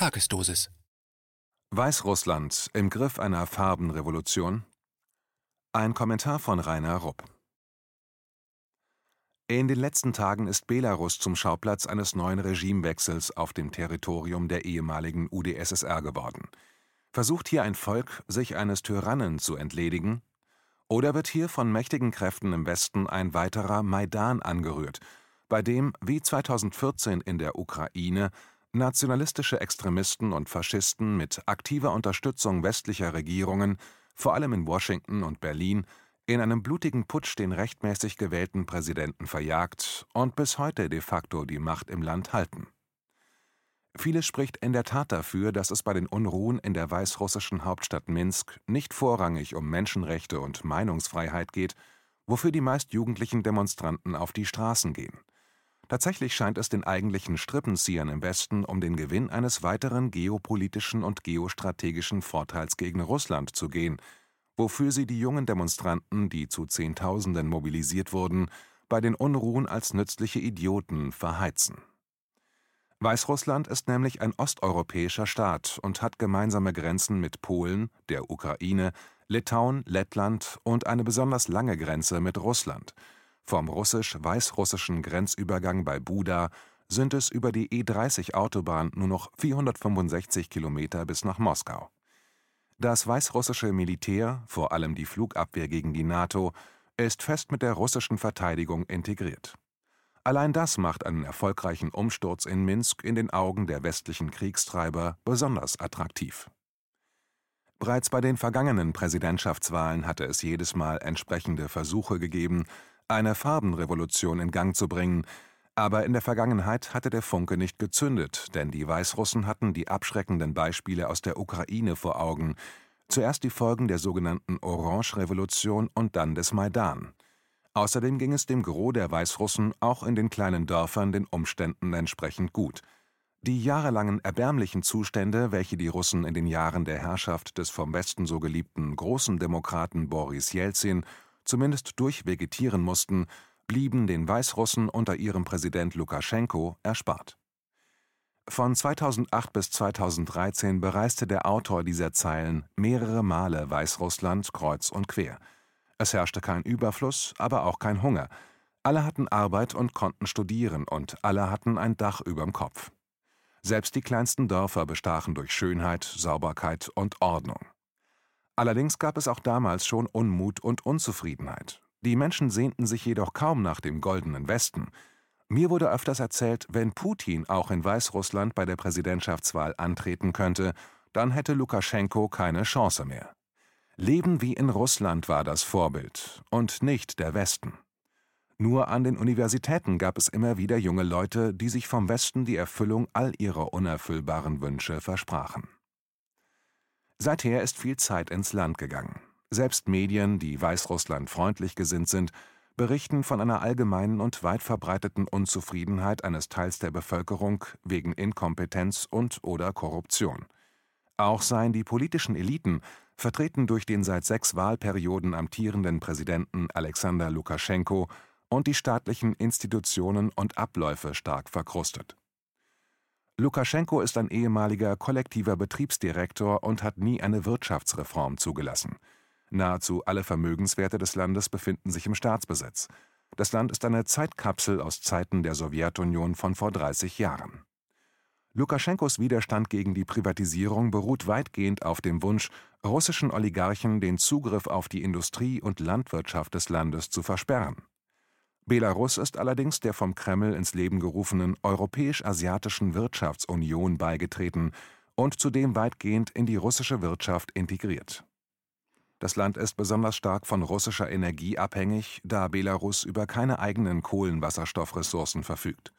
Tagesdosis. Weißrussland im Griff einer Farbenrevolution? Ein Kommentar von Rainer Rupp. In den letzten Tagen ist Belarus zum Schauplatz eines neuen Regimewechsels auf dem Territorium der ehemaligen UdSSR geworden. Versucht hier ein Volk, sich eines Tyrannen zu entledigen? Oder wird hier von mächtigen Kräften im Westen ein weiterer Maidan angerührt, bei dem, wie 2014 in der Ukraine, Nationalistische Extremisten und Faschisten mit aktiver Unterstützung westlicher Regierungen, vor allem in Washington und Berlin, in einem blutigen Putsch den rechtmäßig gewählten Präsidenten verjagt und bis heute de facto die Macht im Land halten. Vieles spricht in der Tat dafür, dass es bei den Unruhen in der weißrussischen Hauptstadt Minsk nicht vorrangig um Menschenrechte und Meinungsfreiheit geht, wofür die meist jugendlichen Demonstranten auf die Straßen gehen. Tatsächlich scheint es den eigentlichen Strippenziehern im Westen um den Gewinn eines weiteren geopolitischen und geostrategischen Vorteils gegen Russland zu gehen, wofür sie die jungen Demonstranten, die zu Zehntausenden mobilisiert wurden, bei den Unruhen als nützliche Idioten verheizen. Weißrussland ist nämlich ein osteuropäischer Staat und hat gemeinsame Grenzen mit Polen, der Ukraine, Litauen, Lettland und eine besonders lange Grenze mit Russland – vom russisch-weißrussischen Grenzübergang bei Buda sind es über die E30-Autobahn nur noch 465 Kilometer bis nach Moskau. Das weißrussische Militär, vor allem die Flugabwehr gegen die NATO, ist fest mit der russischen Verteidigung integriert. Allein das macht einen erfolgreichen Umsturz in Minsk in den Augen der westlichen Kriegstreiber besonders attraktiv. Bereits bei den vergangenen Präsidentschaftswahlen hatte es jedes Mal entsprechende Versuche gegeben, eine Farbenrevolution in Gang zu bringen, aber in der Vergangenheit hatte der Funke nicht gezündet, denn die Weißrussen hatten die abschreckenden Beispiele aus der Ukraine vor Augen, zuerst die Folgen der sogenannten Orange-Revolution und dann des Maidan. Außerdem ging es dem Gros der Weißrussen auch in den kleinen Dörfern den Umständen entsprechend gut. Die jahrelangen erbärmlichen Zustände, welche die Russen in den Jahren der Herrschaft des vom Westen so geliebten großen Demokraten Boris Jelzin zumindest durchvegetieren mussten, blieben den Weißrussen unter ihrem Präsident Lukaschenko erspart. Von 2008 bis 2013 bereiste der Autor dieser Zeilen mehrere Male Weißrussland kreuz und quer. Es herrschte kein Überfluss, aber auch kein Hunger. Alle hatten Arbeit und konnten studieren und alle hatten ein Dach überm Kopf. Selbst die kleinsten Dörfer bestachen durch Schönheit, Sauberkeit und Ordnung. Allerdings gab es auch damals schon Unmut und Unzufriedenheit. Die Menschen sehnten sich jedoch kaum nach dem Goldenen Westen. Mir wurde öfters erzählt, wenn Putin auch in Weißrussland bei der Präsidentschaftswahl antreten könnte, dann hätte Lukaschenko keine Chance mehr. Leben wie in Russland war das Vorbild und nicht der Westen. Nur an den Universitäten gab es immer wieder junge Leute, die sich vom Westen die Erfüllung all ihrer unerfüllbaren Wünsche versprachen. Seither ist viel Zeit ins Land gegangen. Selbst Medien, die Weißrussland freundlich gesinnt sind, berichten von einer allgemeinen und weit verbreiteten Unzufriedenheit eines Teils der Bevölkerung wegen Inkompetenz und/oder Korruption. Auch seien die politischen Eliten, vertreten durch den seit sechs Wahlperioden amtierenden Präsidenten Alexander Lukaschenko, und die staatlichen Institutionen und Abläufe stark verkrustet. Lukaschenko ist ein ehemaliger kollektiver Betriebsdirektor und hat nie eine Wirtschaftsreform zugelassen. Nahezu alle Vermögenswerte des Landes befinden sich im Staatsbesitz. Das Land ist eine Zeitkapsel aus Zeiten der Sowjetunion von vor 30 Jahren. Lukaschenkos Widerstand gegen die Privatisierung beruht weitgehend auf dem Wunsch, russischen Oligarchen den Zugriff auf die Industrie und Landwirtschaft des Landes zu versperren. Belarus ist allerdings der vom Kreml ins Leben gerufenen Europäisch-Asiatischen Wirtschaftsunion beigetreten und zudem weitgehend in die russische Wirtschaft integriert. Das Land ist besonders stark von russischer Energie abhängig, da Belarus über keine eigenen Kohlenwasserstoffressourcen verfügt.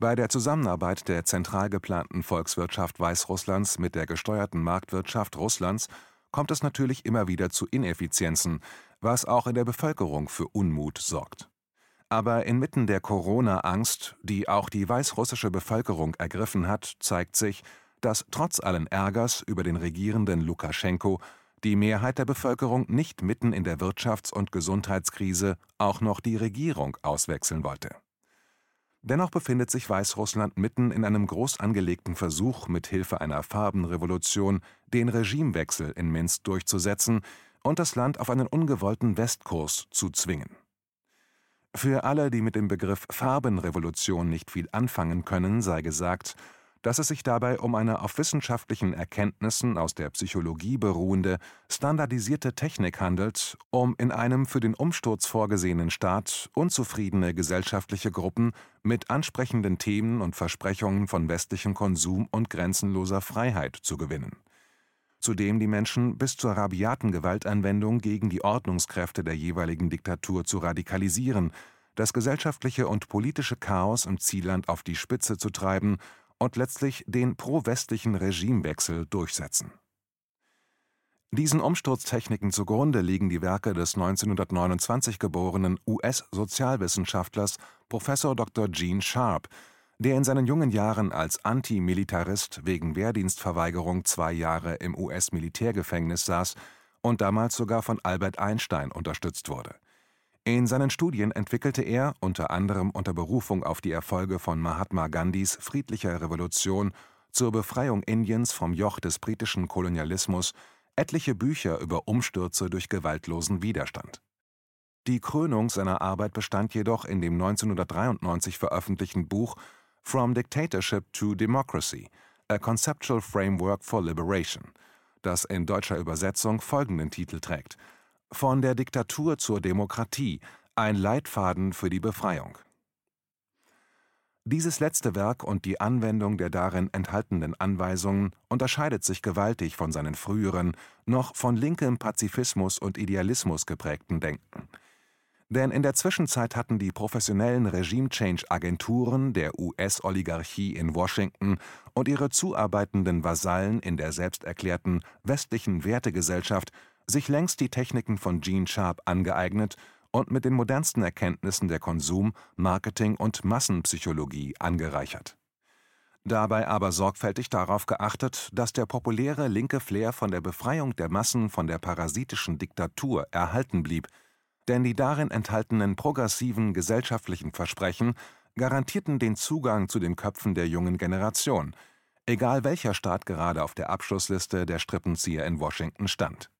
Bei der Zusammenarbeit der zentral geplanten Volkswirtschaft Weißrusslands mit der gesteuerten Marktwirtschaft Russlands kommt es natürlich immer wieder zu Ineffizienzen, was auch in der Bevölkerung für Unmut sorgt. Aber inmitten der Corona-Angst, die auch die weißrussische Bevölkerung ergriffen hat, zeigt sich, dass trotz allen Ärgers über den regierenden Lukaschenko die Mehrheit der Bevölkerung nicht mitten in der Wirtschafts- und Gesundheitskrise auch noch die Regierung auswechseln wollte. Dennoch befindet sich Weißrussland mitten in einem groß angelegten Versuch, mit Hilfe einer Farbenrevolution den Regimewechsel in Minsk durchzusetzen und das Land auf einen ungewollten Westkurs zu zwingen. Für alle, die mit dem Begriff Farbenrevolution nicht viel anfangen können, sei gesagt, dass es sich dabei um eine auf wissenschaftlichen Erkenntnissen aus der Psychologie beruhende, standardisierte Technik handelt, um in einem für den Umsturz vorgesehenen Staat unzufriedene gesellschaftliche Gruppen mit ansprechenden Themen und Versprechungen von westlichem Konsum und grenzenloser Freiheit zu gewinnen. Zudem die Menschen bis zur rabiaten Gewaltanwendung gegen die Ordnungskräfte der jeweiligen Diktatur zu radikalisieren, das gesellschaftliche und politische Chaos im Zielland auf die Spitze zu treiben und letztlich den pro-westlichen Regimewechsel durchsetzen. Diesen Umsturztechniken zugrunde liegen die Werke des 1929 geborenen US-Sozialwissenschaftlers Prof. Dr. Gene Sharp, der in seinen jungen Jahren als Antimilitarist wegen Wehrdienstverweigerung zwei Jahre im US-Militärgefängnis saß und damals sogar von Albert Einstein unterstützt wurde in seinen Studien entwickelte er, unter anderem unter Berufung auf die Erfolge von Mahatma Gandhis friedlicher Revolution zur Befreiung Indiens vom Joch des britischen Kolonialismus, etliche Bücher über Umstürze durch gewaltlosen Widerstand. Die Krönung seiner Arbeit bestand jedoch in dem 1993 veröffentlichten Buch From Dictatorship to Democracy – A Conceptual Framework for Liberation, das in deutscher Übersetzung folgenden Titel trägt von der Diktatur zur Demokratie – Ein Leitfaden für die Befreiung. Dieses letzte Werk und die Anwendung der darin enthaltenen Anweisungen unterscheidet sich gewaltig von seinen früheren, noch von linkem Pazifismus und Idealismus geprägten Denken. Denn in der Zwischenzeit hatten die professionellen Regime-Change-Agenturen der US-Oligarchie in Washington und ihre zuarbeitenden Vasallen in der selbsterklärten westlichen Wertegesellschaft sich längst die Techniken von Gene Sharp angeeignet und mit den modernsten Erkenntnissen der Konsum Marketing und Massenpsychologie angereichert. Dabei aber sorgfältig darauf geachtet, dass der populäre linke Flair von der Befreiung der Massen von der parasitischen Diktatur erhalten blieb, denn die darin enthaltenen progressiven gesellschaftlichen Versprechen garantierten den Zugang zu den Köpfen der jungen Generation, egal welcher Staat gerade auf der Abschlussliste der Strippenzieher in Washington stand.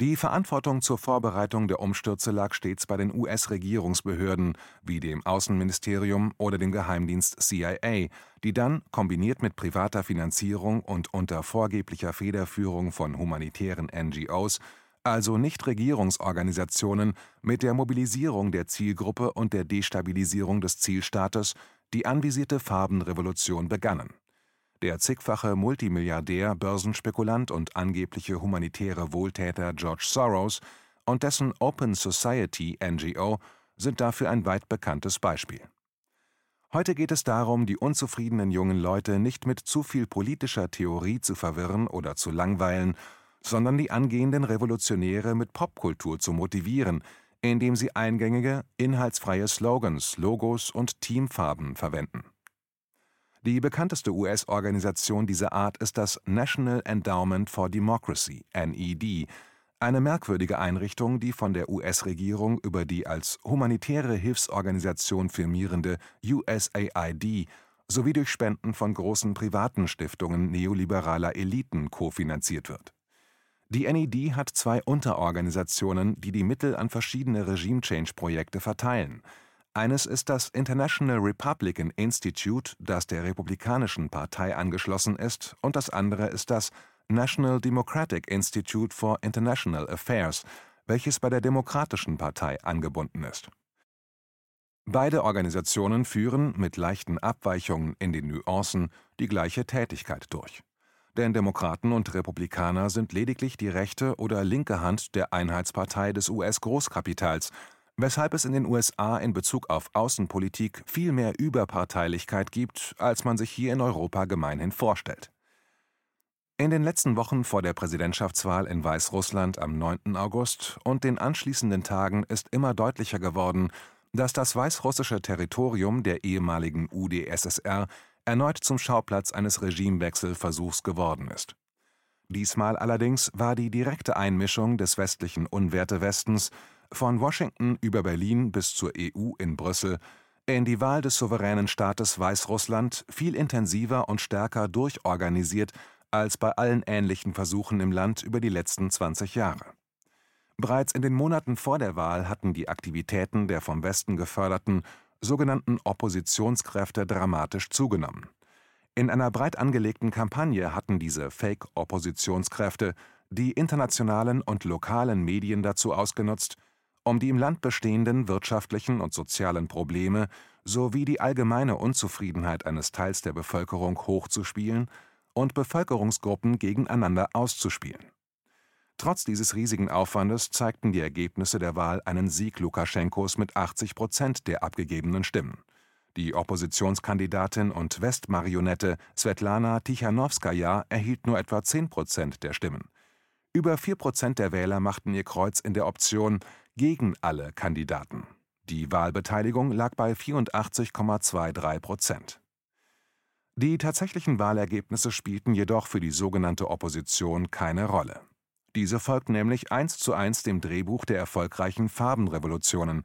Die Verantwortung zur Vorbereitung der Umstürze lag stets bei den US-Regierungsbehörden wie dem Außenministerium oder dem Geheimdienst CIA, die dann, kombiniert mit privater Finanzierung und unter vorgeblicher Federführung von humanitären NGOs, also Nichtregierungsorganisationen, mit der Mobilisierung der Zielgruppe und der Destabilisierung des Zielstaates die anvisierte Farbenrevolution begannen der zigfache Multimilliardär, Börsenspekulant und angebliche humanitäre Wohltäter George Soros und dessen Open Society (NGO) sind dafür ein weit bekanntes Beispiel. Heute geht es darum, die unzufriedenen jungen Leute nicht mit zu viel politischer Theorie zu verwirren oder zu langweilen, sondern die angehenden Revolutionäre mit Popkultur zu motivieren, indem sie eingängige, inhaltsfreie Slogans, Logos und Teamfarben verwenden die bekannteste US-Organisation dieser Art ist das National Endowment for Democracy (NED), eine merkwürdige Einrichtung, die von der US-Regierung über die als humanitäre Hilfsorganisation firmierende USAID sowie durch Spenden von großen privaten Stiftungen neoliberaler Eliten kofinanziert wird. Die NED hat zwei Unterorganisationen, die die Mittel an verschiedene Regime-Change-Projekte verteilen eines ist das International Republican Institute, das der Republikanischen Partei angeschlossen ist, und das andere ist das National Democratic Institute for International Affairs, welches bei der Demokratischen Partei angebunden ist. Beide Organisationen führen, mit leichten Abweichungen in den Nuancen, die gleiche Tätigkeit durch. Denn Demokraten und Republikaner sind lediglich die rechte oder linke Hand der Einheitspartei des US-Großkapitals, weshalb es in den USA in Bezug auf Außenpolitik viel mehr Überparteilichkeit gibt, als man sich hier in Europa gemeinhin vorstellt. In den letzten Wochen vor der Präsidentschaftswahl in Weißrussland am 9. August und den anschließenden Tagen ist immer deutlicher geworden, dass das weißrussische Territorium der ehemaligen UdSSR erneut zum Schauplatz eines Regimewechselversuchs geworden ist. Diesmal allerdings war die direkte Einmischung des westlichen Unwerte-Westens von Washington über Berlin bis zur EU in Brüssel in die Wahl des souveränen Staates Weißrussland viel intensiver und stärker durchorganisiert als bei allen ähnlichen Versuchen im Land über die letzten 20 Jahre. Bereits in den Monaten vor der Wahl hatten die Aktivitäten der vom Westen geförderten sogenannten Oppositionskräfte dramatisch zugenommen. In einer breit angelegten Kampagne hatten diese Fake-Oppositionskräfte die internationalen und lokalen Medien dazu ausgenutzt, um die im Land bestehenden wirtschaftlichen und sozialen Probleme sowie die allgemeine Unzufriedenheit eines Teils der Bevölkerung hochzuspielen und Bevölkerungsgruppen gegeneinander auszuspielen. Trotz dieses riesigen Aufwandes zeigten die Ergebnisse der Wahl einen Sieg Lukaschenkos mit 80 Prozent der abgegebenen Stimmen. Die Oppositionskandidatin und Westmarionette Svetlana Tichanowskaja erhielt nur etwa 10 Prozent der Stimmen. Über 4 Prozent der Wähler machten ihr Kreuz in der Option gegen alle Kandidaten. Die Wahlbeteiligung lag bei 84,23 Prozent. Die tatsächlichen Wahlergebnisse spielten jedoch für die sogenannte Opposition keine Rolle. Diese folgt nämlich eins zu eins dem Drehbuch der erfolgreichen Farbenrevolutionen.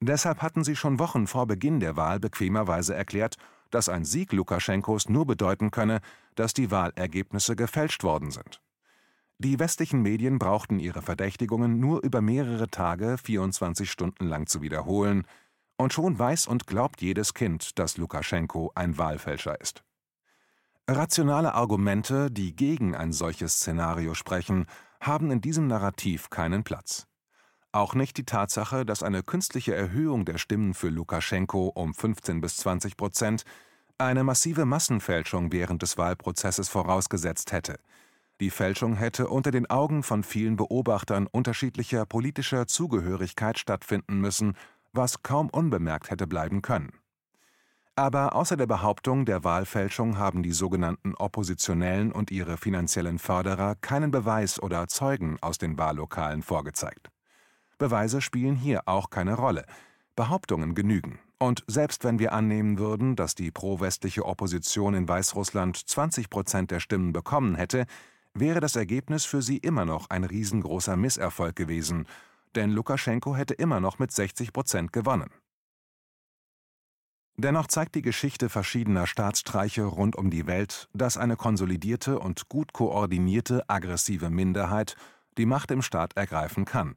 Deshalb hatten sie schon Wochen vor Beginn der Wahl bequemerweise erklärt, dass ein Sieg Lukaschenkos nur bedeuten könne, dass die Wahlergebnisse gefälscht worden sind. Die westlichen Medien brauchten ihre Verdächtigungen nur über mehrere Tage 24 Stunden lang zu wiederholen, und schon weiß und glaubt jedes Kind, dass Lukaschenko ein Wahlfälscher ist. Rationale Argumente, die gegen ein solches Szenario sprechen, haben in diesem Narrativ keinen Platz. Auch nicht die Tatsache, dass eine künstliche Erhöhung der Stimmen für Lukaschenko um 15 bis 20 Prozent eine massive Massenfälschung während des Wahlprozesses vorausgesetzt hätte – die Fälschung hätte unter den Augen von vielen Beobachtern unterschiedlicher politischer Zugehörigkeit stattfinden müssen, was kaum unbemerkt hätte bleiben können. Aber außer der Behauptung der Wahlfälschung haben die sogenannten Oppositionellen und ihre finanziellen Förderer keinen Beweis oder Zeugen aus den Wahllokalen vorgezeigt. Beweise spielen hier auch keine Rolle. Behauptungen genügen. Und selbst wenn wir annehmen würden, dass die pro-westliche Opposition in Weißrussland 20 Prozent der Stimmen bekommen hätte, wäre das Ergebnis für sie immer noch ein riesengroßer Misserfolg gewesen, denn Lukaschenko hätte immer noch mit 60 Prozent gewonnen. Dennoch zeigt die Geschichte verschiedener Staatsstreiche rund um die Welt, dass eine konsolidierte und gut koordinierte aggressive Minderheit die Macht im Staat ergreifen kann.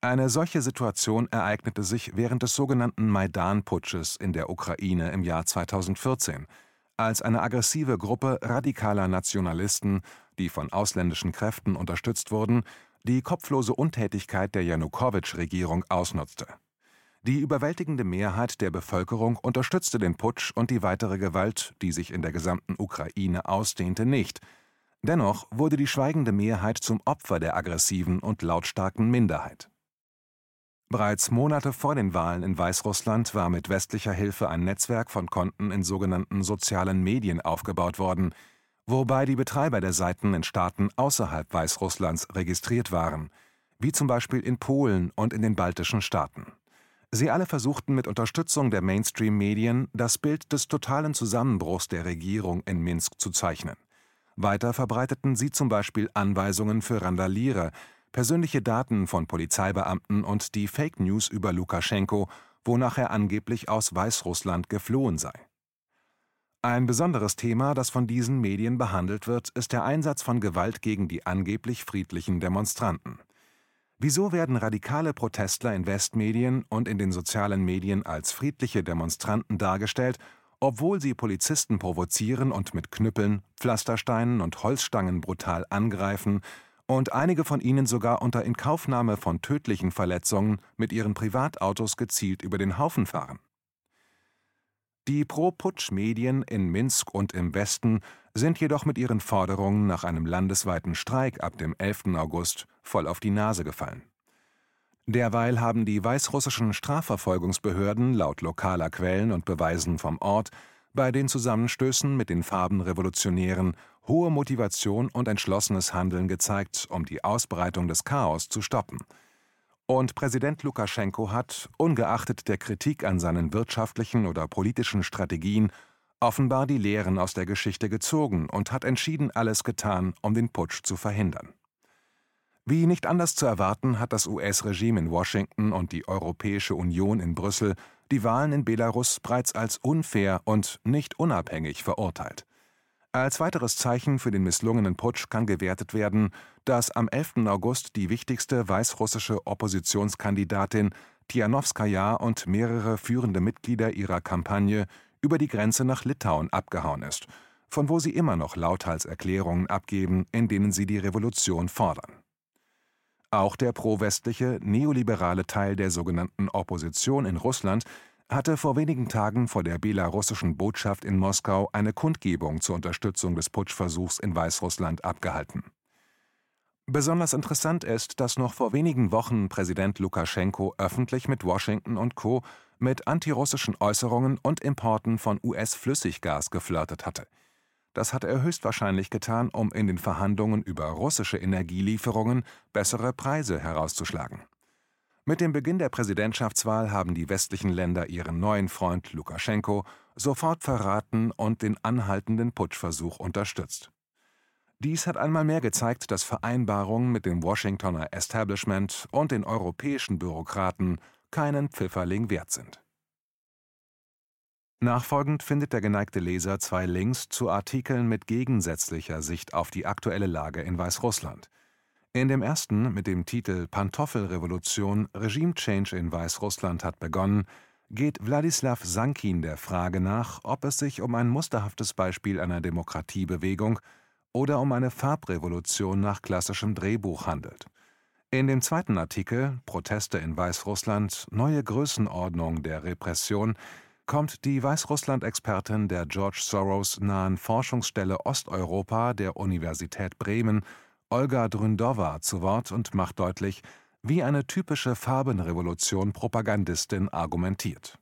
Eine solche Situation ereignete sich während des sogenannten Maidan-Putsches in der Ukraine im Jahr 2014, als eine aggressive Gruppe radikaler Nationalisten die von ausländischen Kräften unterstützt wurden, die kopflose Untätigkeit der Janukowitsch-Regierung ausnutzte. Die überwältigende Mehrheit der Bevölkerung unterstützte den Putsch und die weitere Gewalt, die sich in der gesamten Ukraine ausdehnte, nicht. Dennoch wurde die schweigende Mehrheit zum Opfer der aggressiven und lautstarken Minderheit. Bereits Monate vor den Wahlen in Weißrussland war mit westlicher Hilfe ein Netzwerk von Konten in sogenannten sozialen Medien aufgebaut worden, wobei die Betreiber der Seiten in Staaten außerhalb Weißrusslands registriert waren, wie zum Beispiel in Polen und in den baltischen Staaten. Sie alle versuchten mit Unterstützung der Mainstream-Medien das Bild des totalen Zusammenbruchs der Regierung in Minsk zu zeichnen. Weiter verbreiteten sie zum Beispiel Anweisungen für Randalierer, persönliche Daten von Polizeibeamten und die Fake News über Lukaschenko, wonach er angeblich aus Weißrussland geflohen sei. Ein besonderes Thema, das von diesen Medien behandelt wird, ist der Einsatz von Gewalt gegen die angeblich friedlichen Demonstranten. Wieso werden radikale Protestler in Westmedien und in den sozialen Medien als friedliche Demonstranten dargestellt, obwohl sie Polizisten provozieren und mit Knüppeln, Pflastersteinen und Holzstangen brutal angreifen und einige von ihnen sogar unter Inkaufnahme von tödlichen Verletzungen mit ihren Privatautos gezielt über den Haufen fahren? Die Pro-Putsch-Medien in Minsk und im Westen sind jedoch mit ihren Forderungen nach einem landesweiten Streik ab dem 11. August voll auf die Nase gefallen. Derweil haben die weißrussischen Strafverfolgungsbehörden laut lokaler Quellen und Beweisen vom Ort bei den Zusammenstößen mit den Farbenrevolutionären hohe Motivation und entschlossenes Handeln gezeigt, um die Ausbreitung des Chaos zu stoppen – und Präsident Lukaschenko hat, ungeachtet der Kritik an seinen wirtschaftlichen oder politischen Strategien, offenbar die Lehren aus der Geschichte gezogen und hat entschieden alles getan, um den Putsch zu verhindern. Wie nicht anders zu erwarten, hat das US-Regime in Washington und die Europäische Union in Brüssel die Wahlen in Belarus bereits als unfair und nicht unabhängig verurteilt. Als weiteres Zeichen für den misslungenen Putsch kann gewertet werden, dass am 11. August die wichtigste weißrussische Oppositionskandidatin Tijanowskaja und mehrere führende Mitglieder ihrer Kampagne über die Grenze nach Litauen abgehauen ist, von wo sie immer noch lauthals Erklärungen abgeben, in denen sie die Revolution fordern. Auch der pro-westliche, neoliberale Teil der sogenannten Opposition in Russland hatte vor wenigen Tagen vor der belarussischen Botschaft in Moskau eine Kundgebung zur Unterstützung des Putschversuchs in Weißrussland abgehalten. Besonders interessant ist, dass noch vor wenigen Wochen Präsident Lukaschenko öffentlich mit Washington und Co. mit antirussischen Äußerungen und Importen von US-Flüssiggas geflirtet hatte. Das hat er höchstwahrscheinlich getan, um in den Verhandlungen über russische Energielieferungen bessere Preise herauszuschlagen. Mit dem Beginn der Präsidentschaftswahl haben die westlichen Länder ihren neuen Freund Lukaschenko sofort verraten und den anhaltenden Putschversuch unterstützt. Dies hat einmal mehr gezeigt, dass Vereinbarungen mit dem Washingtoner Establishment und den europäischen Bürokraten keinen Pfifferling wert sind. Nachfolgend findet der geneigte Leser zwei Links zu Artikeln mit gegensätzlicher Sicht auf die aktuelle Lage in Weißrussland. In dem ersten mit dem Titel Pantoffelrevolution Regime Change in Weißrussland hat begonnen, geht Wladislaw Sankin der Frage nach, ob es sich um ein musterhaftes Beispiel einer Demokratiebewegung oder um eine Farbrevolution nach klassischem Drehbuch handelt. In dem zweiten Artikel Proteste in Weißrussland Neue Größenordnung der Repression kommt die Weißrussland-Expertin der George Soros nahen Forschungsstelle Osteuropa der Universität Bremen, Olga Dründowa, zu Wort und macht deutlich, wie eine typische Farbenrevolution Propagandistin argumentiert